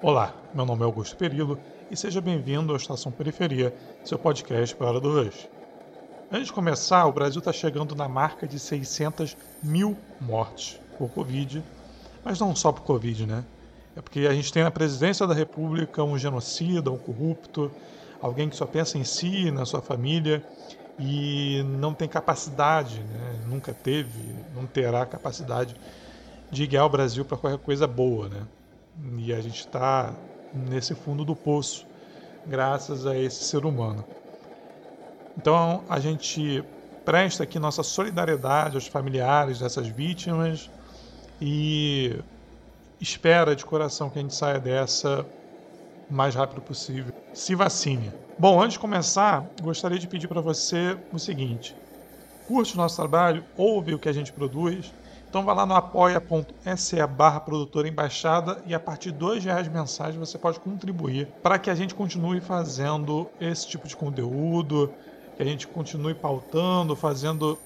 Olá, meu nome é Augusto Perillo e seja bem-vindo ao Estação Periferia, seu podcast para hora do Rush. Antes de começar, o Brasil está chegando na marca de 600 mil mortes por Covid, mas não só por Covid, né? É porque a gente tem na presidência da República um genocida, um corrupto, alguém que só pensa em si, na sua família e não tem capacidade, né? nunca teve, não terá capacidade de guiar o Brasil para qualquer coisa boa, né? E a gente está nesse fundo do poço, graças a esse ser humano. Então a gente presta aqui nossa solidariedade aos familiares dessas vítimas e espera de coração que a gente saia dessa o mais rápido possível. Se vacine. Bom, antes de começar, gostaria de pedir para você o seguinte: curte o nosso trabalho, ouve o que a gente produz então vá lá no apoia.se barra produtora embaixada e a partir de dois reais mensais você pode contribuir para que a gente continue fazendo esse tipo de conteúdo, que a gente continue pautando, fazendo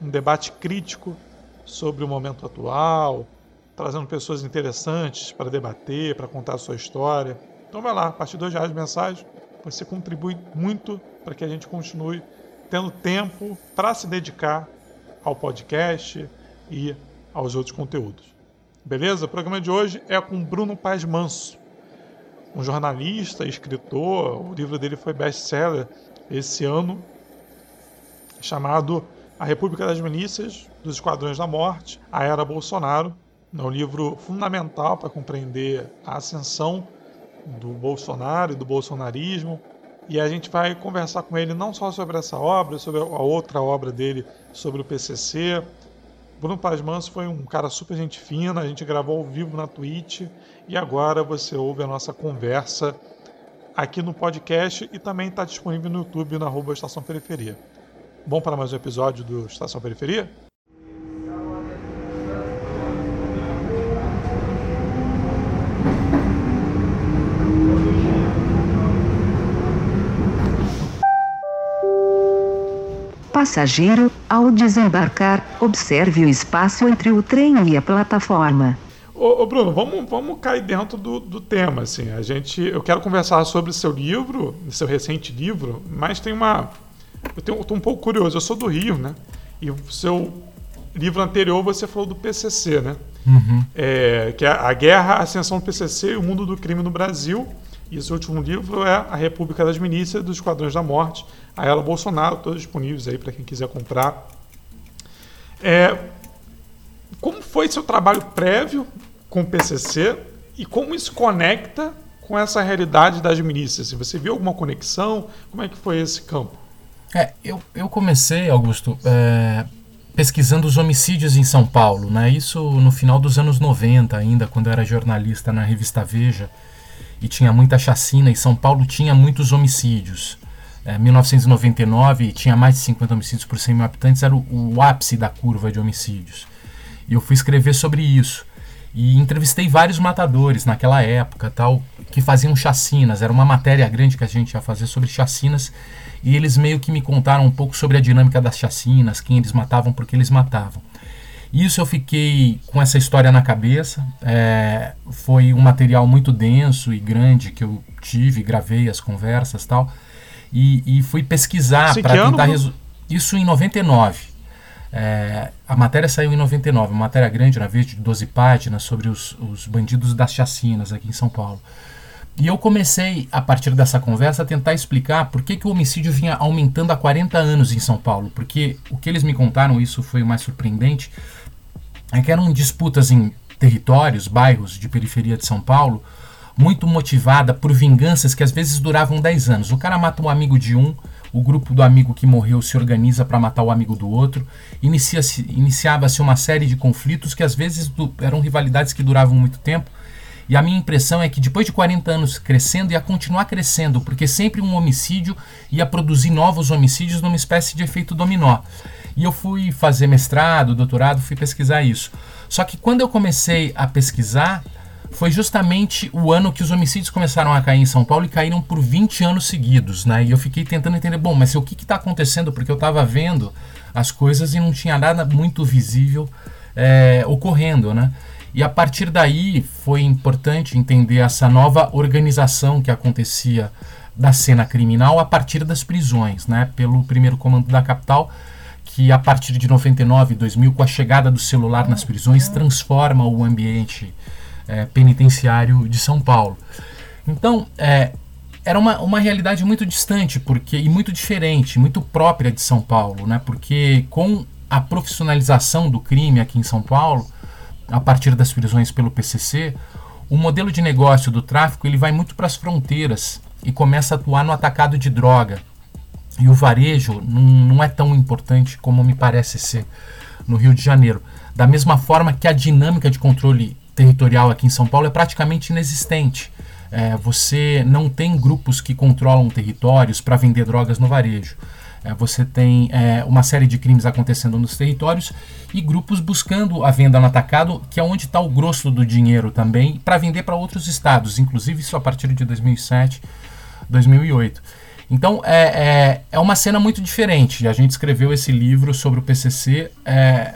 um debate crítico sobre o momento atual, trazendo pessoas interessantes para debater, para contar a sua história. Então vai lá, a partir de dois reais mensais você contribui muito para que a gente continue tendo tempo para se dedicar ao podcast, e aos outros conteúdos. Beleza? O programa de hoje é com Bruno Paz Manso, um jornalista, escritor. O livro dele foi best-seller esse ano, chamado A República das Milícias, dos Esquadrões da Morte, a Era Bolsonaro. É um livro fundamental para compreender a ascensão do Bolsonaro e do bolsonarismo. E a gente vai conversar com ele não só sobre essa obra, sobre a outra obra dele, sobre o PCC, Bruno Paz Manso foi um cara super gente fina, a gente gravou ao vivo na Twitch e agora você ouve a nossa conversa aqui no podcast e também está disponível no YouTube na Estação Periferia. Bom para mais um episódio do Estação Periferia? Passageiro, ao desembarcar, observe o espaço entre o trem e a plataforma. Ô, ô Bruno, vamos, vamos cair dentro do, do tema. Assim. A gente, eu quero conversar sobre seu livro, seu recente livro, mas tem uma. Eu estou um pouco curioso. Eu sou do Rio, né? E o seu livro anterior você falou do PCC, né? Uhum. É, que é a Guerra, a Ascensão do PCC e o Mundo do Crime no Brasil. E esse último livro é A República das Milícias dos Esquadrões da Morte, a Ela Bolsonaro, todos disponíveis aí para quem quiser comprar. É, como foi seu trabalho prévio com o PCC e como isso conecta com essa realidade das milícias? Assim, você viu alguma conexão? Como é que foi esse campo? É, eu, eu comecei, Augusto, é, pesquisando os homicídios em São Paulo, né? Isso no final dos anos 90 ainda, quando eu era jornalista na revista Veja e tinha muita chacina, e São Paulo tinha muitos homicídios. É, 1999 tinha mais de 50 homicídios por 100 mil habitantes, era o, o ápice da curva de homicídios. E eu fui escrever sobre isso. E entrevistei vários matadores naquela época, tal, que faziam chacinas. Era uma matéria grande que a gente ia fazer sobre chacinas. E eles meio que me contaram um pouco sobre a dinâmica das chacinas, quem eles matavam, por que eles matavam. Isso eu fiquei com essa história na cabeça. É, foi um material muito denso e grande que eu tive, gravei as conversas tal. E, e fui pesquisar para tentar resolver. Isso em 99. É, a matéria saiu em 99, uma matéria grande, na vez de 12 páginas, sobre os, os bandidos das chacinas aqui em São Paulo. E eu comecei, a partir dessa conversa, a tentar explicar por que, que o homicídio vinha aumentando há 40 anos em São Paulo. Porque o que eles me contaram, isso foi o mais surpreendente, é que eram disputas em territórios, bairros de periferia de São Paulo, muito motivada por vinganças que às vezes duravam 10 anos. O cara mata um amigo de um, o grupo do amigo que morreu se organiza para matar o amigo do outro, inicia-se, iniciava-se uma série de conflitos que às vezes eram rivalidades que duravam muito tempo. E a minha impressão é que depois de 40 anos crescendo, ia continuar crescendo, porque sempre um homicídio ia produzir novos homicídios numa espécie de efeito dominó. E eu fui fazer mestrado, doutorado, fui pesquisar isso. Só que quando eu comecei a pesquisar, foi justamente o ano que os homicídios começaram a cair em São Paulo e caíram por 20 anos seguidos, né? E eu fiquei tentando entender, bom, mas o que está acontecendo? Porque eu estava vendo as coisas e não tinha nada muito visível é, ocorrendo, né? E a partir daí foi importante entender essa nova organização que acontecia da cena criminal a partir das prisões, né, pelo primeiro comando da capital, que a partir de 99 e 2000, com a chegada do celular nas prisões, transforma o ambiente é, penitenciário de São Paulo. Então, é, era uma, uma realidade muito distante porque e muito diferente, muito própria de São Paulo, né? Porque com a profissionalização do crime aqui em São Paulo, a partir das prisões pelo PCC, o modelo de negócio do tráfico ele vai muito para as fronteiras e começa a atuar no atacado de droga. E o varejo não, não é tão importante como me parece ser no Rio de Janeiro. Da mesma forma que a dinâmica de controle territorial aqui em São Paulo é praticamente inexistente. É, você não tem grupos que controlam territórios para vender drogas no varejo. É, você tem é, uma série de crimes acontecendo nos territórios e grupos buscando a venda no atacado, que é onde está o grosso do dinheiro também, para vender para outros estados, inclusive isso a partir de 2007, 2008. Então é, é, é, uma cena muito diferente. A gente escreveu esse livro sobre o PCC, é,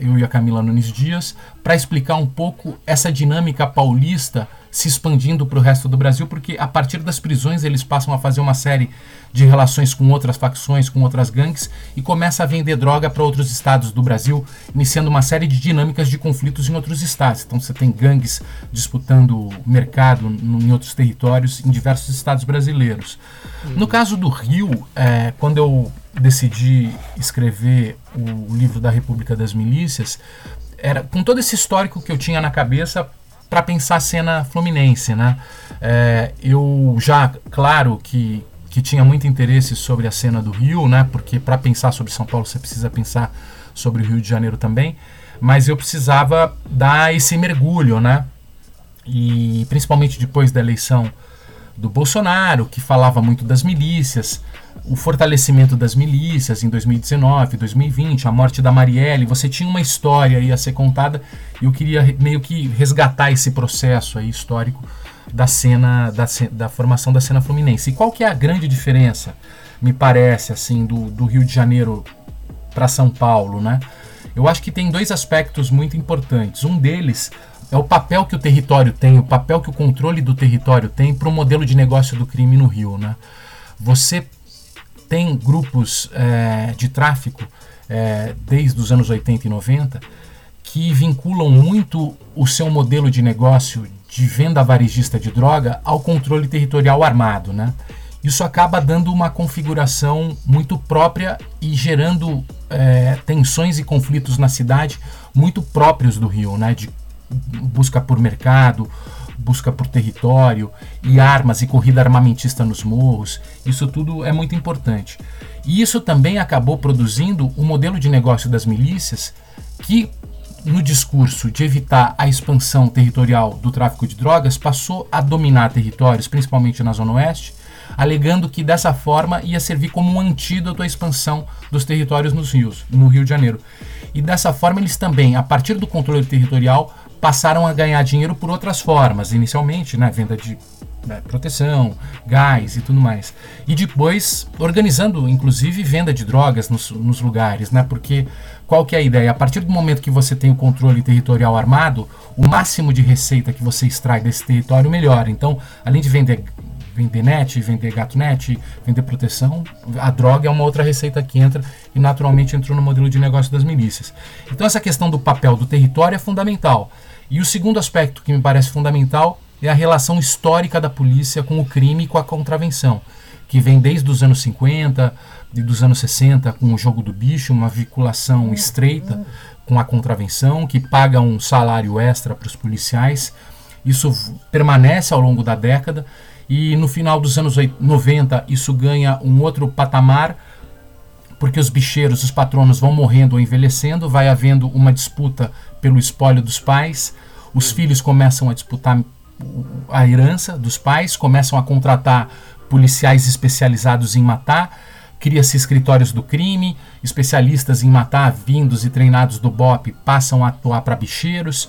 eu e a Camila Nunes Dias, para explicar um pouco essa dinâmica paulista se expandindo para o resto do Brasil, porque a partir das prisões eles passam a fazer uma série de relações com outras facções, com outras gangues e começa a vender droga para outros estados do Brasil, iniciando uma série de dinâmicas de conflitos em outros estados. Então você tem gangues disputando mercado em outros territórios, em diversos estados brasileiros. Uhum. No caso do Rio, é, quando eu decidi escrever o livro da República das Milícias, era com todo esse histórico que eu tinha na cabeça para pensar a cena fluminense, né? É, eu já, claro que, que tinha muito interesse sobre a cena do Rio, né? Porque para pensar sobre São Paulo você precisa pensar sobre o Rio de Janeiro também, mas eu precisava dar esse mergulho, né? E principalmente depois da eleição do Bolsonaro, que falava muito das milícias, o fortalecimento das milícias em 2019, 2020, a morte da Marielle, você tinha uma história aí a ser contada e eu queria meio que resgatar esse processo aí histórico da cena da, da formação da cena fluminense. E qual que é a grande diferença, me parece, assim, do, do Rio de Janeiro para São Paulo, né? Eu acho que tem dois aspectos muito importantes. Um deles é o papel que o território tem, o papel que o controle do território tem para o modelo de negócio do crime no Rio, né? Você tem grupos é, de tráfico é, desde os anos 80 e 90 que vinculam muito o seu modelo de negócio de venda varejista de droga ao controle territorial armado, né? Isso acaba dando uma configuração muito própria e gerando é, tensões e conflitos na cidade muito próprios do Rio, né? De busca por mercado, busca por território e armas e corrida armamentista nos morros, isso tudo é muito importante. E isso também acabou produzindo um modelo de negócio das milícias que, no discurso de evitar a expansão territorial do tráfico de drogas, passou a dominar territórios, principalmente na Zona Oeste, alegando que dessa forma ia servir como um antídoto à expansão dos territórios nos rios, no Rio de Janeiro. E dessa forma eles também, a partir do controle territorial, passaram a ganhar dinheiro por outras formas, inicialmente, né, venda de né, proteção, gás e tudo mais. E depois organizando, inclusive, venda de drogas nos, nos, lugares, né? Porque qual que é a ideia? A partir do momento que você tem o controle territorial armado, o máximo de receita que você extrai desse território melhora. Então, além de vender vender net, vender gato net, vender proteção, a droga é uma outra receita que entra e naturalmente entrou no modelo de negócio das milícias. Então essa questão do papel do território é fundamental. E o segundo aspecto que me parece fundamental é a relação histórica da polícia com o crime e com a contravenção, que vem desde os anos 50 e dos anos 60 com o jogo do bicho, uma vinculação estreita com a contravenção, que paga um salário extra para os policiais. Isso permanece ao longo da década e no final dos anos 90 isso ganha um outro patamar, porque os bicheiros, os patronos vão morrendo ou envelhecendo, vai havendo uma disputa pelo espólio dos pais, os filhos começam a disputar a herança dos pais, começam a contratar policiais especializados em matar, cria-se escritórios do crime, especialistas em matar vindos e treinados do BOP passam a atuar para bicheiros,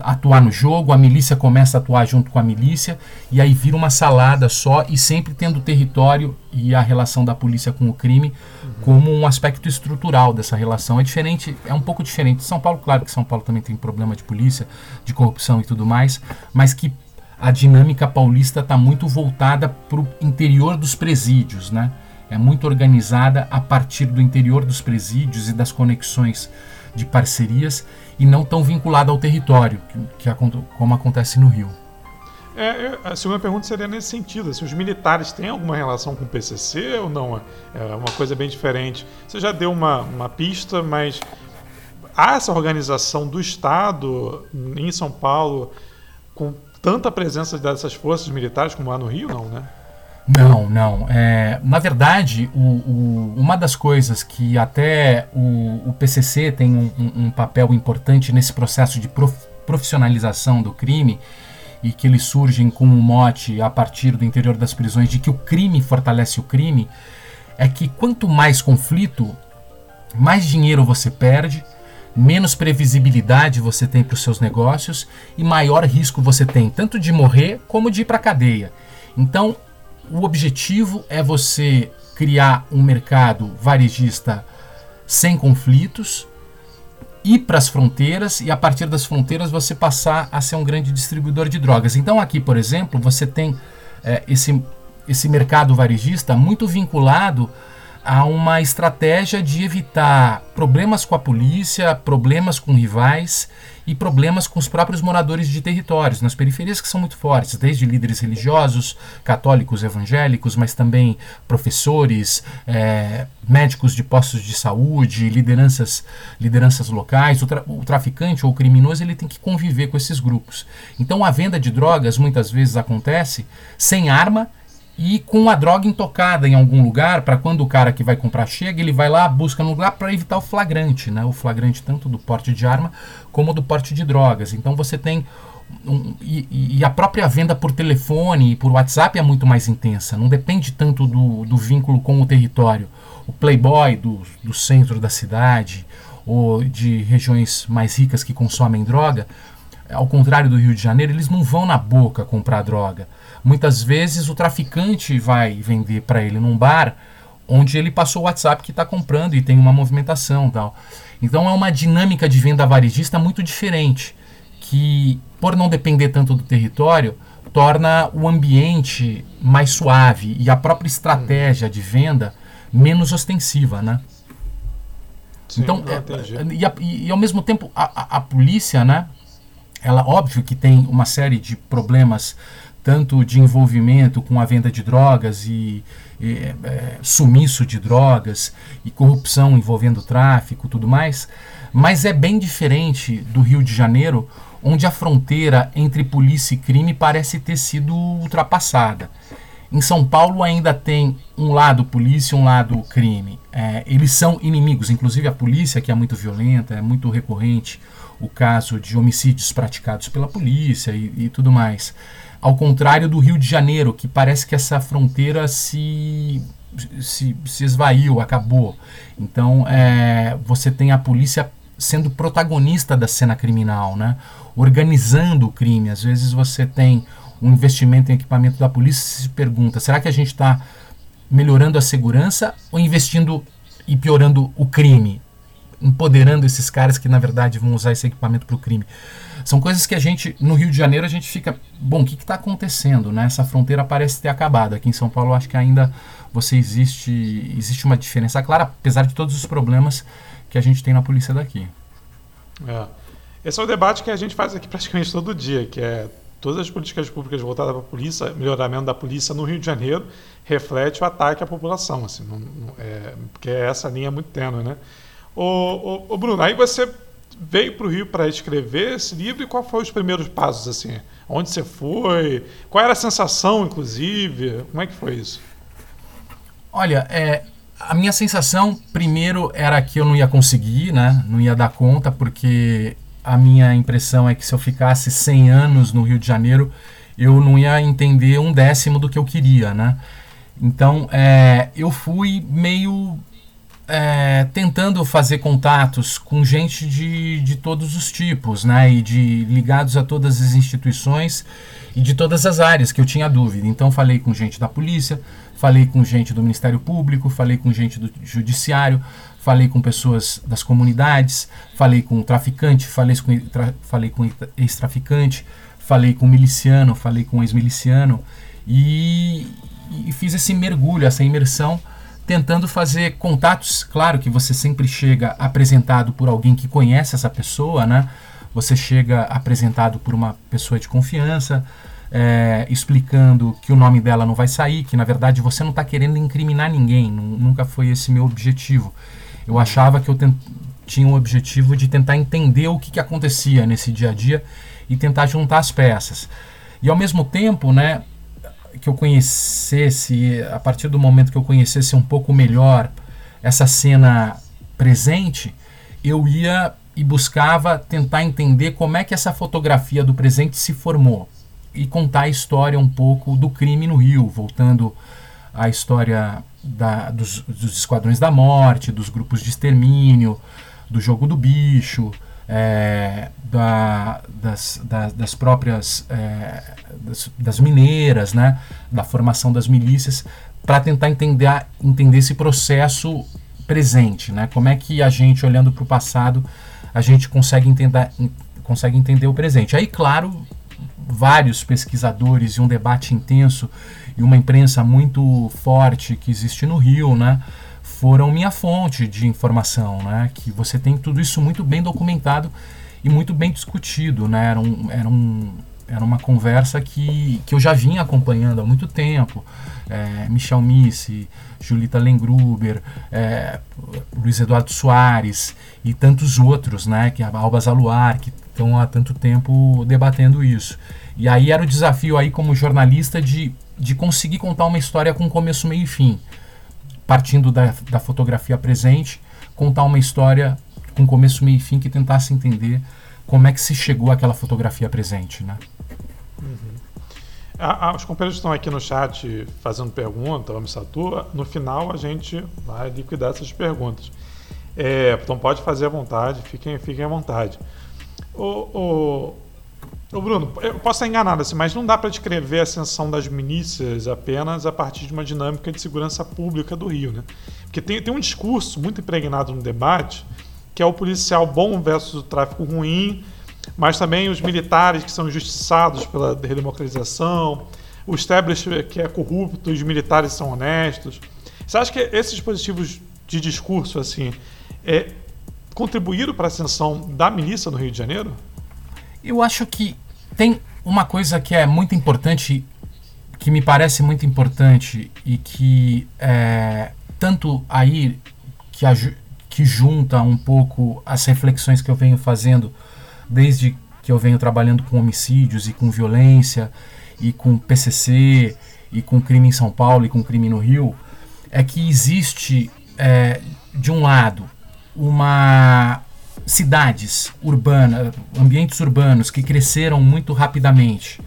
atuar no jogo, a milícia começa a atuar junto com a milícia, e aí vira uma salada só, e sempre tendo o território e a relação da polícia com o crime como um aspecto estrutural dessa relação. É diferente, é um pouco diferente de São Paulo, claro que São Paulo também tem problema de polícia, de corrupção e tudo mais, mas que a dinâmica paulista está muito voltada para o interior dos presídios, né? É muito organizada a partir do interior dos presídios e das conexões de parcerias e não tão vinculada ao território, que, que como acontece no Rio. É, a segunda pergunta seria nesse sentido: se os militares têm alguma relação com o PCC ou não? É uma coisa bem diferente. Você já deu uma, uma pista, mas há essa organização do Estado em São Paulo com tanta presença dessas forças militares como há no Rio, não, né? Não, não. É, na verdade, o, o, uma das coisas que até o, o PCC tem um, um, um, papel importante nesse processo de prof, profissionalização do crime e que eles surgem com um mote a partir do interior das prisões de que o crime fortalece o crime, é que quanto mais conflito, mais dinheiro você perde, menos previsibilidade você tem para os seus negócios e maior risco você tem tanto de morrer como de ir para a cadeia. Então, o objetivo é você criar um mercado varejista sem conflitos, ir para as fronteiras e a partir das fronteiras você passar a ser um grande distribuidor de drogas. Então aqui, por exemplo, você tem é, esse, esse mercado varejista muito vinculado a uma estratégia de evitar problemas com a polícia, problemas com rivais e problemas com os próprios moradores de territórios, nas periferias que são muito fortes, desde líderes religiosos, católicos, evangélicos, mas também professores, é, médicos de postos de saúde, lideranças, lideranças locais. O, tra o traficante ou o criminoso ele tem que conviver com esses grupos. Então a venda de drogas muitas vezes acontece sem arma e com a droga intocada em algum lugar, para quando o cara que vai comprar chega, ele vai lá, busca no lugar para evitar o flagrante, né? O flagrante tanto do porte de arma como do porte de drogas. Então você tem um, e, e, a própria venda por telefone e por WhatsApp é muito mais intensa, não depende tanto do, do vínculo com o território. O playboy do, do centro da cidade ou de regiões mais ricas que consomem droga, ao contrário do Rio de Janeiro, eles não vão na boca comprar droga Muitas vezes o traficante vai vender para ele num bar onde ele passou o WhatsApp que está comprando e tem uma movimentação tal. Então é uma dinâmica de venda varejista muito diferente, que por não depender tanto do território, torna o ambiente mais suave e a própria estratégia de venda menos ostensiva, né? Sim, então, é, e, e, ao mesmo tempo a, a, a polícia, né? Ela óbvio que tem uma série de problemas tanto de envolvimento com a venda de drogas e, e é, sumiço de drogas e corrupção envolvendo tráfico tudo mais, mas é bem diferente do Rio de Janeiro, onde a fronteira entre polícia e crime parece ter sido ultrapassada. Em São Paulo ainda tem um lado polícia um lado crime. É, eles são inimigos, inclusive a polícia, que é muito violenta, é muito recorrente o caso de homicídios praticados pela polícia e, e tudo mais. Ao contrário do Rio de Janeiro, que parece que essa fronteira se, se, se esvaiu, acabou. Então é, você tem a polícia sendo protagonista da cena criminal, né? organizando o crime. Às vezes você tem um investimento em equipamento da polícia e se pergunta: será que a gente está melhorando a segurança ou investindo e piorando o crime? Empoderando esses caras que na verdade vão usar esse equipamento para o crime. São coisas que a gente, no Rio de Janeiro, a gente fica, bom, o que está acontecendo? Né? Essa fronteira parece ter acabado. Aqui em São Paulo, acho que ainda você existe, existe uma diferença clara, apesar de todos os problemas que a gente tem na polícia daqui. É. Esse é o debate que a gente faz aqui praticamente todo dia, que é todas as políticas públicas voltadas para a polícia, melhoramento da polícia no Rio de Janeiro, reflete o ataque à população, assim, não, não, é, porque essa linha é muito tênue, né? Ô, Bruno, aí você veio para o Rio para escrever esse livro e qual foram os primeiros passos assim? Onde você foi? Qual era a sensação, inclusive? Como é que foi isso? Olha, é, a minha sensação primeiro era que eu não ia conseguir, né? Não ia dar conta porque a minha impressão é que se eu ficasse 100 anos no Rio de Janeiro, eu não ia entender um décimo do que eu queria, né? Então, é, eu fui meio é, tentando fazer contatos com gente de, de todos os tipos, né? E de ligados a todas as instituições e de todas as áreas que eu tinha dúvida. Então falei com gente da polícia, falei com gente do Ministério Público, falei com gente do Judiciário, falei com pessoas das comunidades, falei com traficante, falei com, tra, falei com ex-traficante, falei com miliciano, falei com ex-miliciano e, e fiz esse mergulho, essa imersão tentando fazer contatos. Claro que você sempre chega apresentado por alguém que conhece essa pessoa, né? Você chega apresentado por uma pessoa de confiança, é, explicando que o nome dela não vai sair, que na verdade você não está querendo incriminar ninguém, nunca foi esse meu objetivo. Eu achava que eu tinha o objetivo de tentar entender o que, que acontecia nesse dia a dia e tentar juntar as peças. E ao mesmo tempo, né, que eu conhecesse, a partir do momento que eu conhecesse um pouco melhor essa cena presente, eu ia e buscava tentar entender como é que essa fotografia do presente se formou e contar a história um pouco do crime no Rio, voltando à história da, dos, dos esquadrões da morte, dos grupos de extermínio, do jogo do bicho, é, da, das, das, das, próprias é, das, das, mineiras, né, da formação das milícias, para tentar entender, entender esse processo presente, né, como é que a gente, olhando para o passado, a gente consegue entender, consegue entender o presente. Aí, claro, vários pesquisadores e um debate intenso e uma imprensa muito forte que existe no Rio, né, foram minha fonte de informação, né? Que você tem tudo isso muito bem documentado e muito bem discutido, né? Era, um, era, um, era uma conversa que, que eu já vinha acompanhando há muito tempo. É, Michel Missi, Julita Lengruber, é, Luiz Eduardo Soares e tantos outros, né? Que a Alba Zaluar, que estão há tanto tempo debatendo isso. E aí era o desafio aí como jornalista de, de conseguir contar uma história com começo, meio e fim partindo da, da fotografia presente, contar uma história com começo, meio e fim que tentasse entender como é que se chegou àquela fotografia presente, né? Uhum. Os companheiros estão aqui no chat fazendo pergunta, o Satu. No final a gente vai liquidar essas perguntas. É, então pode fazer à vontade, fiquem, fiquem à vontade. O, o, Ô Bruno, eu posso estar enganado, assim, mas não dá para descrever a ascensão das milícias apenas a partir de uma dinâmica de segurança pública do Rio, né? Porque tem, tem um discurso muito impregnado no debate, que é o policial bom versus o tráfico ruim, mas também os militares que são injustiçados pela redemocratização, o establishment que é corrupto os militares são honestos. Você acha que esses dispositivos de discurso assim é, contribuíram para a ascensão da milícia no Rio de Janeiro? Eu acho que tem uma coisa que é muito importante, que me parece muito importante e que é, tanto aí que, que junta um pouco as reflexões que eu venho fazendo desde que eu venho trabalhando com homicídios e com violência e com PCC e com crime em São Paulo e com crime no Rio, é que existe, é, de um lado, uma cidades urbanas, ambientes urbanos que cresceram muito rapidamente.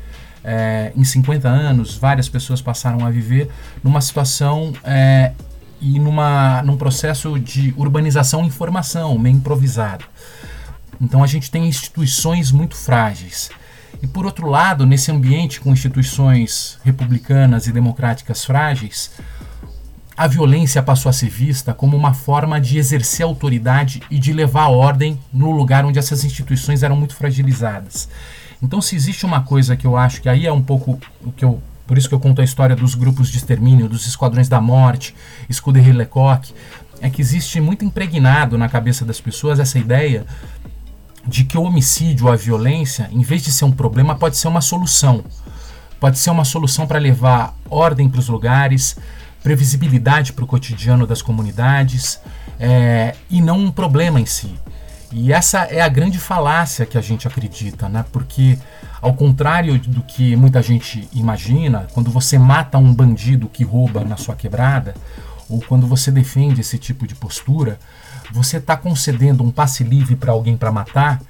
É, em 50 anos, várias pessoas passaram a viver numa situação é, e numa, num processo de urbanização e formação, meio improvisado. Então a gente tem instituições muito frágeis. E por outro lado, nesse ambiente com instituições republicanas e democráticas frágeis, a violência passou a ser vista como uma forma de exercer autoridade e de levar ordem no lugar onde essas instituições eram muito fragilizadas. Então, se existe uma coisa que eu acho que aí é um pouco o que eu por isso que eu conto a história dos grupos de extermínio, dos esquadrões da morte, Scuderie Lecoq, é que existe muito impregnado na cabeça das pessoas essa ideia de que o homicídio, a violência, em vez de ser um problema, pode ser uma solução. Pode ser uma solução para levar ordem para os lugares, previsibilidade para o cotidiano das comunidades é, e não um problema em si. E essa é a grande falácia que a gente acredita, né? Porque, ao contrário do que muita gente imagina, quando você mata um bandido que rouba na sua quebrada, ou quando você defende esse tipo de postura, você está concedendo um passe livre para alguém para matar,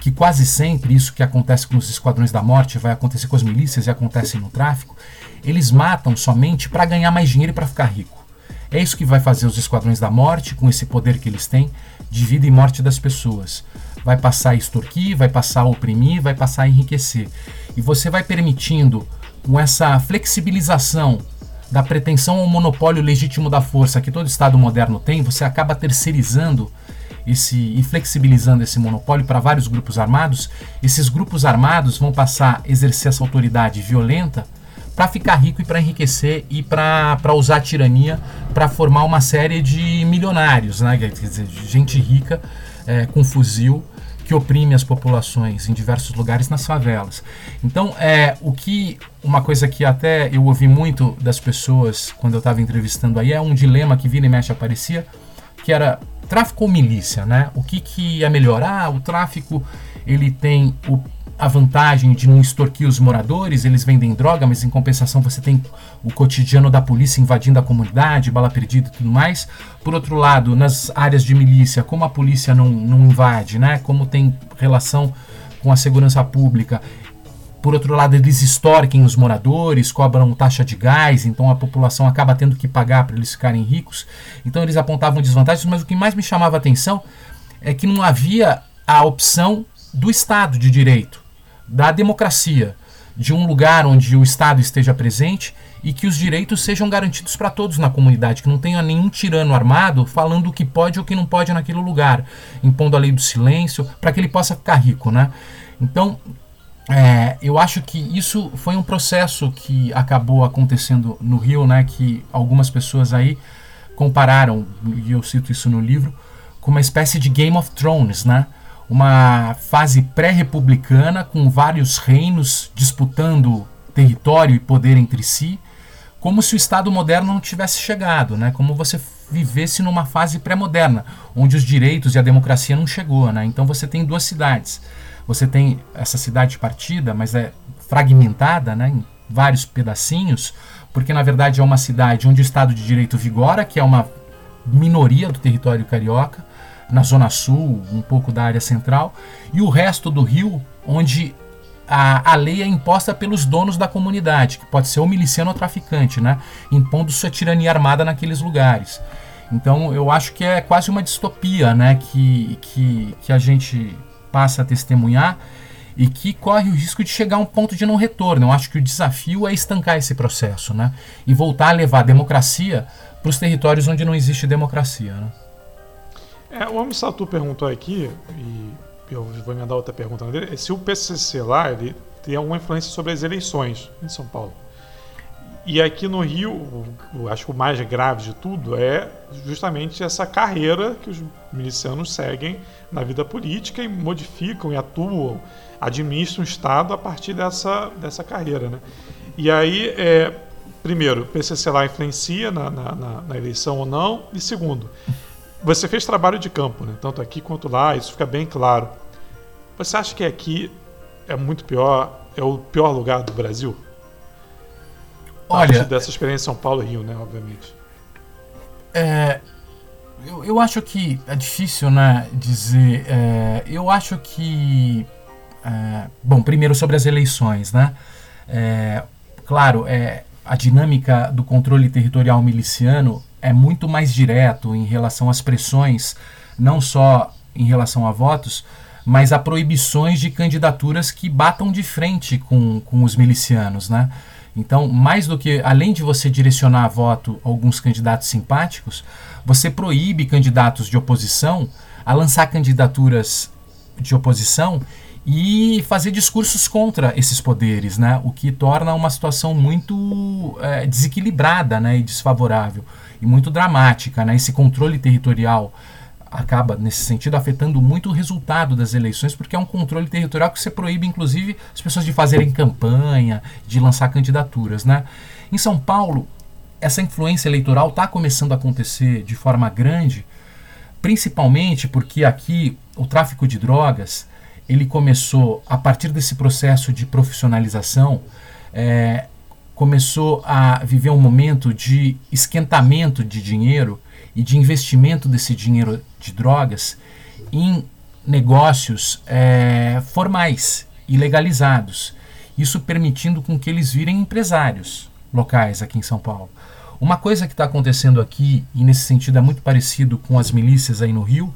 que quase sempre isso que acontece com os esquadrões da morte vai acontecer com as milícias e acontece no tráfico, eles matam somente para ganhar mais dinheiro e para ficar rico. É isso que vai fazer os esquadrões da morte, com esse poder que eles têm, de vida e morte das pessoas. Vai passar a extorquir, vai passar a oprimir, vai passar a enriquecer. E você vai permitindo, com essa flexibilização da pretensão ao monopólio legítimo da força que todo Estado moderno tem, você acaba terceirizando esse e flexibilizando esse monopólio para vários grupos armados. Esses grupos armados vão passar a exercer essa autoridade violenta para ficar rico e para enriquecer e para usar a tirania para formar uma série de milionários, né? quer dizer, gente rica é, com fuzil que oprime as populações em diversos lugares nas favelas. Então, é o que uma coisa que até eu ouvi muito das pessoas quando eu estava entrevistando aí é um dilema que vira e mexe aparecia, que era tráfico ou milícia, né? O que que é melhor? Ah, o tráfico ele tem o a vantagem de não extorquir os moradores, eles vendem droga, mas em compensação você tem o cotidiano da polícia invadindo a comunidade, bala perdida e tudo mais. Por outro lado, nas áreas de milícia, como a polícia não, não invade, né? como tem relação com a segurança pública, por outro lado, eles extorquem os moradores, cobram taxa de gás, então a população acaba tendo que pagar para eles ficarem ricos. Então eles apontavam desvantagens, mas o que mais me chamava a atenção é que não havia a opção do Estado de Direito da democracia, de um lugar onde o Estado esteja presente e que os direitos sejam garantidos para todos na comunidade, que não tenha nenhum tirano armado falando o que pode ou o que não pode naquele lugar, impondo a lei do silêncio, para que ele possa ficar rico, né? Então, é, eu acho que isso foi um processo que acabou acontecendo no Rio, né? Que algumas pessoas aí compararam, e eu cito isso no livro, com uma espécie de Game of Thrones, né? Uma fase pré-republicana com vários reinos disputando território e poder entre si, como se o Estado moderno não tivesse chegado, né? Como você vivesse numa fase pré-moderna, onde os direitos e a democracia não chegou, né? Então você tem duas cidades. Você tem essa cidade partida, mas é fragmentada, né, em vários pedacinhos, porque na verdade é uma cidade onde o Estado de Direito vigora, que é uma minoria do território carioca, na zona sul, um pouco da área central, e o resto do rio, onde a, a lei é imposta pelos donos da comunidade, que pode ser o miliciano ou traficante, né? impondo sua tirania armada naqueles lugares. Então eu acho que é quase uma distopia né? que, que, que a gente passa a testemunhar e que corre o risco de chegar a um ponto de não retorno. Eu acho que o desafio é estancar esse processo né? e voltar a levar a democracia para os territórios onde não existe democracia. Né? É, o Satu perguntou aqui, e eu vou me dar outra pergunta dele, é se o PCC lá ele tem alguma influência sobre as eleições em São Paulo. E aqui no Rio, acho que o mais grave de tudo é justamente essa carreira que os milicianos seguem na vida política e modificam e atuam, administram o Estado a partir dessa, dessa carreira. Né? E aí, é, primeiro, o PCC lá influencia na, na, na eleição ou não, e segundo, você fez trabalho de campo, né? tanto aqui quanto lá, isso fica bem claro. Você acha que aqui é muito pior, é o pior lugar do Brasil? Olha, dessa experiência São Paulo Rio, né, obviamente. É, eu, eu acho que é difícil, né, dizer. É, eu acho que, é, bom, primeiro sobre as eleições, né? É, claro, é, a dinâmica do controle territorial miliciano é muito mais direto em relação às pressões, não só em relação a votos, mas a proibições de candidaturas que batam de frente com, com os milicianos, né? Então, mais do que, além de você direcionar a voto a alguns candidatos simpáticos, você proíbe candidatos de oposição a lançar candidaturas de oposição e fazer discursos contra esses poderes, né? o que torna uma situação muito é, desequilibrada né? e desfavorável e muito dramática. Né? Esse controle territorial acaba, nesse sentido, afetando muito o resultado das eleições, porque é um controle territorial que você proíbe, inclusive, as pessoas de fazerem campanha, de lançar candidaturas. Né? Em São Paulo, essa influência eleitoral está começando a acontecer de forma grande, principalmente porque aqui o tráfico de drogas ele começou a partir desse processo de profissionalização é, começou a viver um momento de esquentamento de dinheiro e de investimento desse dinheiro de drogas em negócios é, formais e legalizados, isso permitindo com que eles virem empresários locais aqui em São Paulo. Uma coisa que está acontecendo aqui, e nesse sentido é muito parecido com as milícias aí no Rio,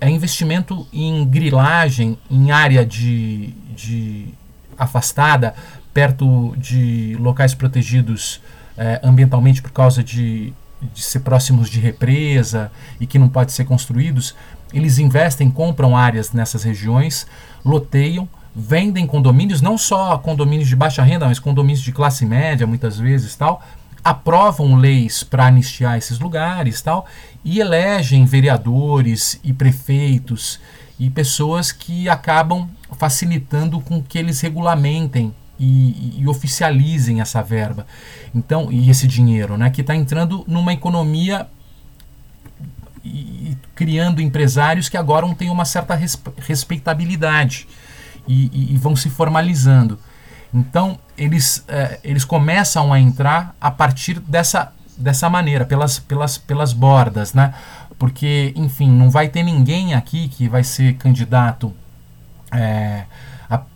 é investimento em grilagem em área de, de afastada, perto de locais protegidos é, ambientalmente por causa de, de ser próximos de represa e que não pode ser construídos. Eles investem, compram áreas nessas regiões, loteiam, vendem condomínios, não só condomínios de baixa renda, mas condomínios de classe média, muitas vezes, tal, aprovam leis para anistiar esses lugares, tal, e elegem vereadores e prefeitos e pessoas que acabam facilitando com que eles regulamentem e, e, oficializem essa verba. Então, e esse dinheiro, né, que está entrando numa economia e, criando empresários que agora têm uma certa respeitabilidade e, e vão se formalizando. Então, eles, é, eles começam a entrar a partir dessa, dessa maneira, pelas, pelas, pelas bordas, né? Porque, enfim, não vai ter ninguém aqui que vai ser candidato é,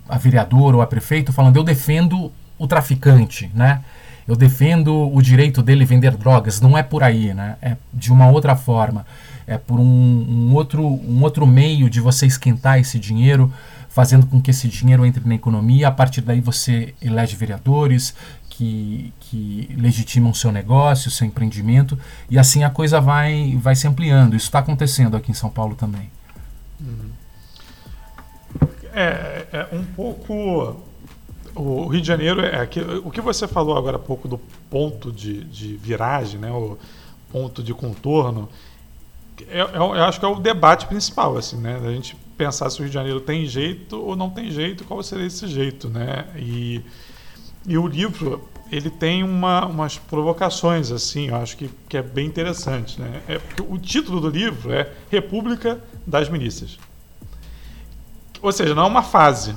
a, vereador ou a prefeito falando eu defendo o traficante, né? Eu defendo o direito dele vender drogas. Não é por aí, né? É de uma outra forma. É por um, um outro, um outro meio de você esquentar esse dinheiro fazendo com que esse dinheiro entre na economia. A partir daí você elege vereadores que, que legitimam seu negócio, seu empreendimento, e assim a coisa vai, vai se ampliando. Isso está acontecendo aqui em São Paulo também. Uhum. É, é um pouco. O Rio de Janeiro é o que você falou agora há pouco do ponto de, de viragem, né, o ponto de contorno. Eu, é, eu, é, eu acho que é o debate principal, assim, né? A gente pensar se o Rio de Janeiro tem jeito ou não tem jeito, qual seria esse jeito, né? E, e o livro ele tem uma, umas provocações assim, eu acho que, que é bem interessante, né? É o título do livro é República das Milícias. Ou seja, não é uma fase,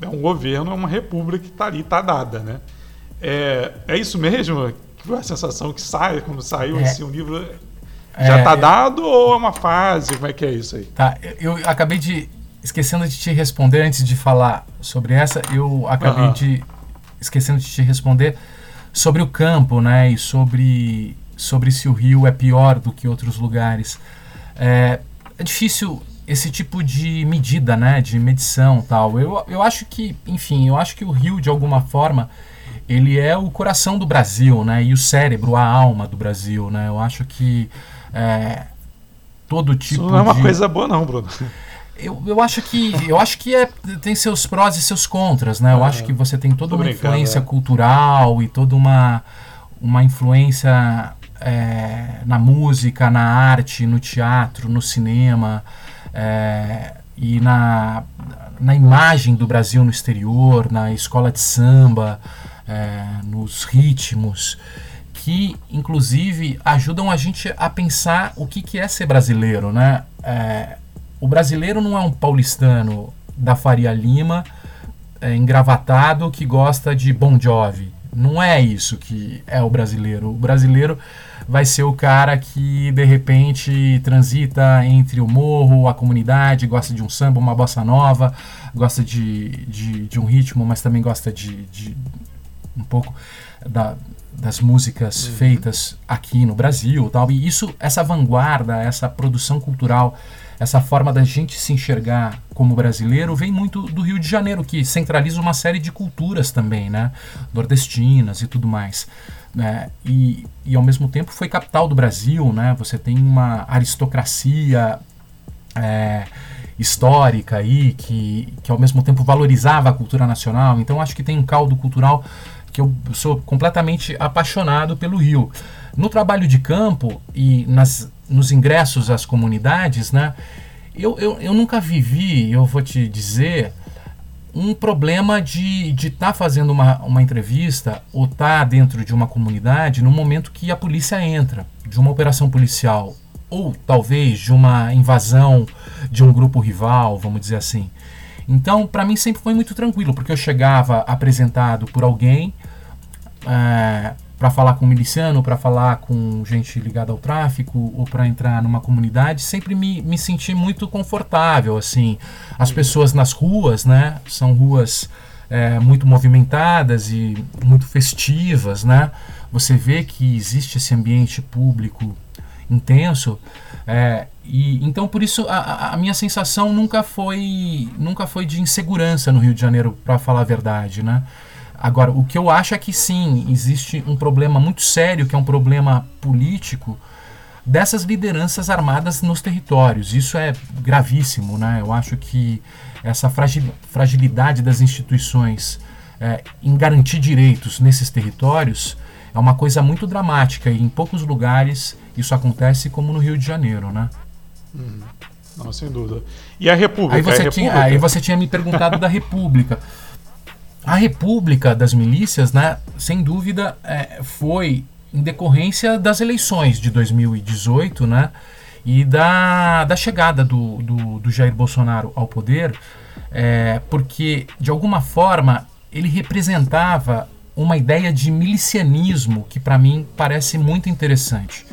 é um governo, é uma república que está ali, está dada, né? É, é isso mesmo? A sensação que sai quando saiu é. assim, um livro já está é, dado ou é uma fase? Como é que é isso aí? Tá, eu acabei de. Esquecendo de te responder antes de falar sobre essa, eu acabei uhum. de. Esquecendo de te responder sobre o campo, né? E sobre, sobre se o Rio é pior do que outros lugares. É, é difícil esse tipo de medida, né? De medição tal. Eu, eu acho que, enfim, eu acho que o Rio, de alguma forma, ele é o coração do Brasil, né? E o cérebro, a alma do Brasil, né? Eu acho que é, todo tipo Isso não é uma de... coisa boa não, Bruno. Eu, eu acho que eu acho que é, tem seus prós e seus contras, né? Eu é, acho que você tem toda uma influência é. cultural e toda uma, uma influência é, na música, na arte, no teatro, no cinema é, e na, na imagem do Brasil no exterior, na escola de samba, é, nos ritmos que, inclusive, ajudam a gente a pensar o que, que é ser brasileiro, né? É, o brasileiro não é um paulistano da Faria Lima, é, engravatado, que gosta de Bon Jovi. Não é isso que é o brasileiro. O brasileiro vai ser o cara que de repente transita entre o morro, a comunidade, gosta de um samba, uma bossa nova, gosta de, de, de um ritmo, mas também gosta de, de um pouco da, das músicas uhum. feitas aqui no Brasil, tal. E isso, essa vanguarda, essa produção cultural, essa forma da gente se enxergar como brasileiro vem muito do Rio de Janeiro, que centraliza uma série de culturas também, né, nordestinas e tudo mais. Né? E, e ao mesmo tempo foi capital do Brasil, né? Você tem uma aristocracia é, histórica aí que, que ao mesmo tempo valorizava a cultura nacional. Então acho que tem um caldo cultural que eu sou completamente apaixonado pelo Rio. No trabalho de campo e nas, nos ingressos às comunidades, né, eu, eu, eu nunca vivi, eu vou te dizer, um problema de estar de tá fazendo uma, uma entrevista ou estar tá dentro de uma comunidade no momento que a polícia entra, de uma operação policial, ou talvez de uma invasão de um grupo rival, vamos dizer assim. Então, para mim sempre foi muito tranquilo, porque eu chegava apresentado por alguém é, para falar com um miliciano, para falar com gente ligada ao tráfico ou para entrar numa comunidade, sempre me, me senti muito confortável. Assim, as pessoas nas ruas, né, são ruas é, muito movimentadas e muito festivas, né? você vê que existe esse ambiente público intenso. É, e então por isso a, a, minha sensação nunca foi nunca foi de insegurança no Rio de Janeiro, para falar a verdade, né? Agora, o que eu acho é que sim, existe um problema muito sério, que é um problema político dessas lideranças armadas nos territórios. Isso é gravíssimo, né? Eu acho que essa fragilidade das instituições é, em garantir direitos nesses territórios é uma coisa muito dramática e em poucos lugares isso acontece, como no Rio de Janeiro, né? Uhum. Não, sem dúvida. E a República? Aí você, República? Tinha, aí você tinha me perguntado da República. A República das Milícias, né, sem dúvida, é, foi em decorrência das eleições de 2018, né, e da, da chegada do, do, do Jair Bolsonaro ao poder, é, porque, de alguma forma, ele representava uma ideia de milicianismo que para mim parece muito interessante.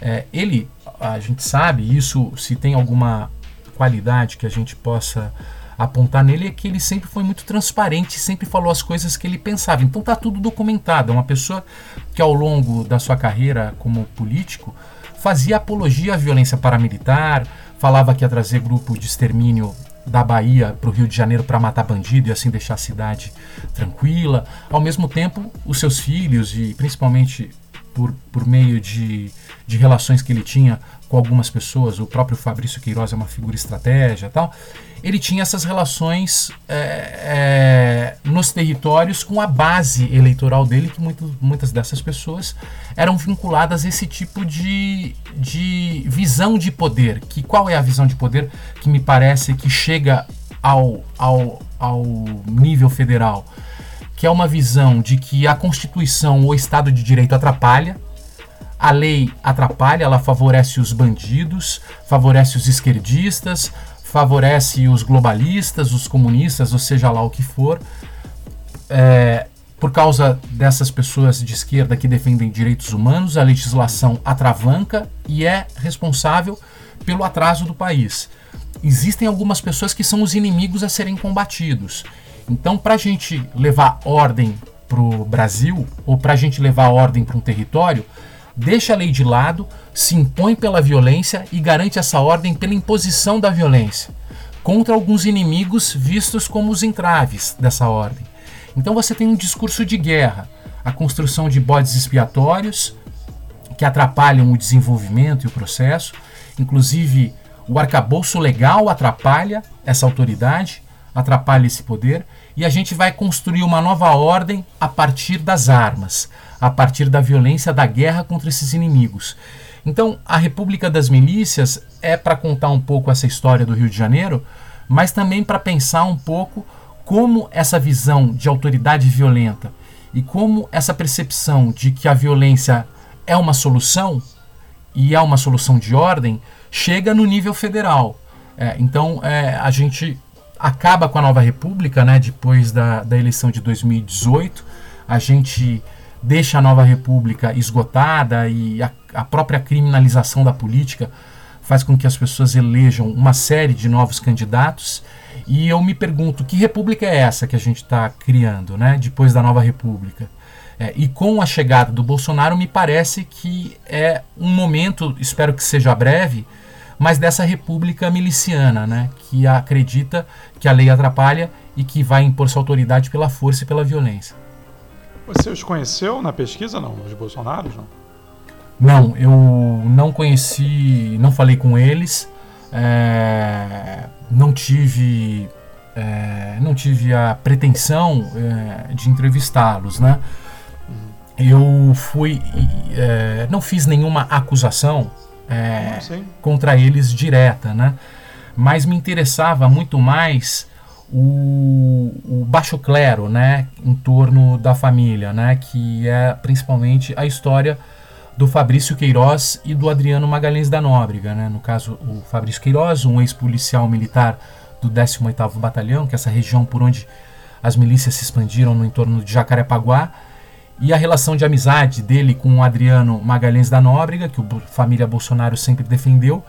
É, ele, a gente sabe, isso se tem alguma qualidade que a gente possa apontar nele é que ele sempre foi muito transparente, sempre falou as coisas que ele pensava. Então tá tudo documentado. É uma pessoa que ao longo da sua carreira como político fazia apologia à violência paramilitar, falava que ia trazer grupo de extermínio da Bahia para o Rio de Janeiro para matar bandido e assim deixar a cidade tranquila. Ao mesmo tempo, os seus filhos, e principalmente por, por meio de, de relações que ele tinha com algumas pessoas, o próprio Fabrício Queiroz é uma figura estratégia tal, ele tinha essas relações é, é, nos territórios com a base eleitoral dele, que muito, muitas dessas pessoas eram vinculadas a esse tipo de, de visão de poder. Que qual é a visão de poder que me parece que chega ao, ao, ao nível federal? Que é uma visão de que a Constituição ou Estado de Direito atrapalha, a lei atrapalha, ela favorece os bandidos, favorece os esquerdistas, favorece os globalistas, os comunistas, ou seja lá o que for, é, por causa dessas pessoas de esquerda que defendem direitos humanos, a legislação atravanca e é responsável pelo atraso do país. Existem algumas pessoas que são os inimigos a serem combatidos. Então, para a gente levar ordem para o Brasil, ou para a gente levar ordem para um território, deixa a lei de lado, se impõe pela violência e garante essa ordem pela imposição da violência contra alguns inimigos vistos como os entraves dessa ordem. Então você tem um discurso de guerra, a construção de bodes expiatórios que atrapalham o desenvolvimento e o processo, inclusive o arcabouço legal atrapalha essa autoridade, atrapalha esse poder, e a gente vai construir uma nova ordem a partir das armas, a partir da violência da guerra contra esses inimigos. Então, a República das Milícias é para contar um pouco essa história do Rio de Janeiro, mas também para pensar um pouco como essa visão de autoridade violenta e como essa percepção de que a violência é uma solução e é uma solução de ordem chega no nível federal. É, então, é, a gente acaba com a nova república, né, depois da, da eleição de 2018, a gente deixa a nova república esgotada e a, a própria criminalização da política faz com que as pessoas elejam uma série de novos candidatos. E eu me pergunto, que república é essa que a gente está criando, né, depois da nova república? É, e com a chegada do Bolsonaro, me parece que é um momento, espero que seja breve, mas dessa república miliciana, né, que acredita que a lei atrapalha e que vai impor sua autoridade pela força e pela violência. Você os conheceu na pesquisa, não? Os Bolsonaros, não? Não, eu não conheci, não falei com eles, é, não tive, é, não tive a pretensão é, de entrevistá-los, né? Eu fui, é, não fiz nenhuma acusação é, contra eles direta, né? Mas me interessava muito mais o, o, baixo clero, né, em torno da família, né, que é principalmente a história do Fabrício Queiroz e do Adriano Magalhães da Nóbrega, né? No caso, o Fabrício Queiroz, um ex-policial militar do 18º Batalhão, que é essa região por onde as milícias se expandiram no entorno de Jacarepaguá, e a relação de amizade dele com o Adriano Magalhães da Nóbrega, que a família Bolsonaro sempre defendeu,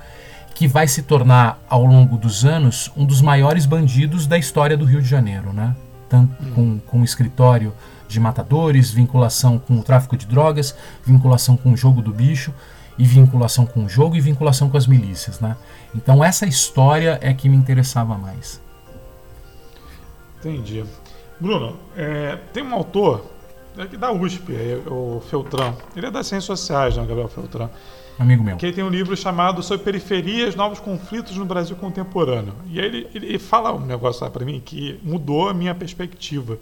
que vai se tornar, ao longo dos anos, um dos maiores bandidos da história do Rio de Janeiro. Né? tanto com, com o escritório de matadores, vinculação com o tráfico de drogas, vinculação com o jogo do bicho e vinculação com o jogo e vinculação com as milícias, né? Então essa história é que me interessava mais. Entendi. Bruno, é, tem um autor é da USP, é o Feltran. Ele é das Ciências Sociais, né, Gabriel Feltran. Amigo meu. Que ele tem um livro chamado Sobre Periferias, Novos Conflitos no Brasil Contemporâneo. E aí ele, ele fala um negócio lá para mim que mudou a minha perspectiva.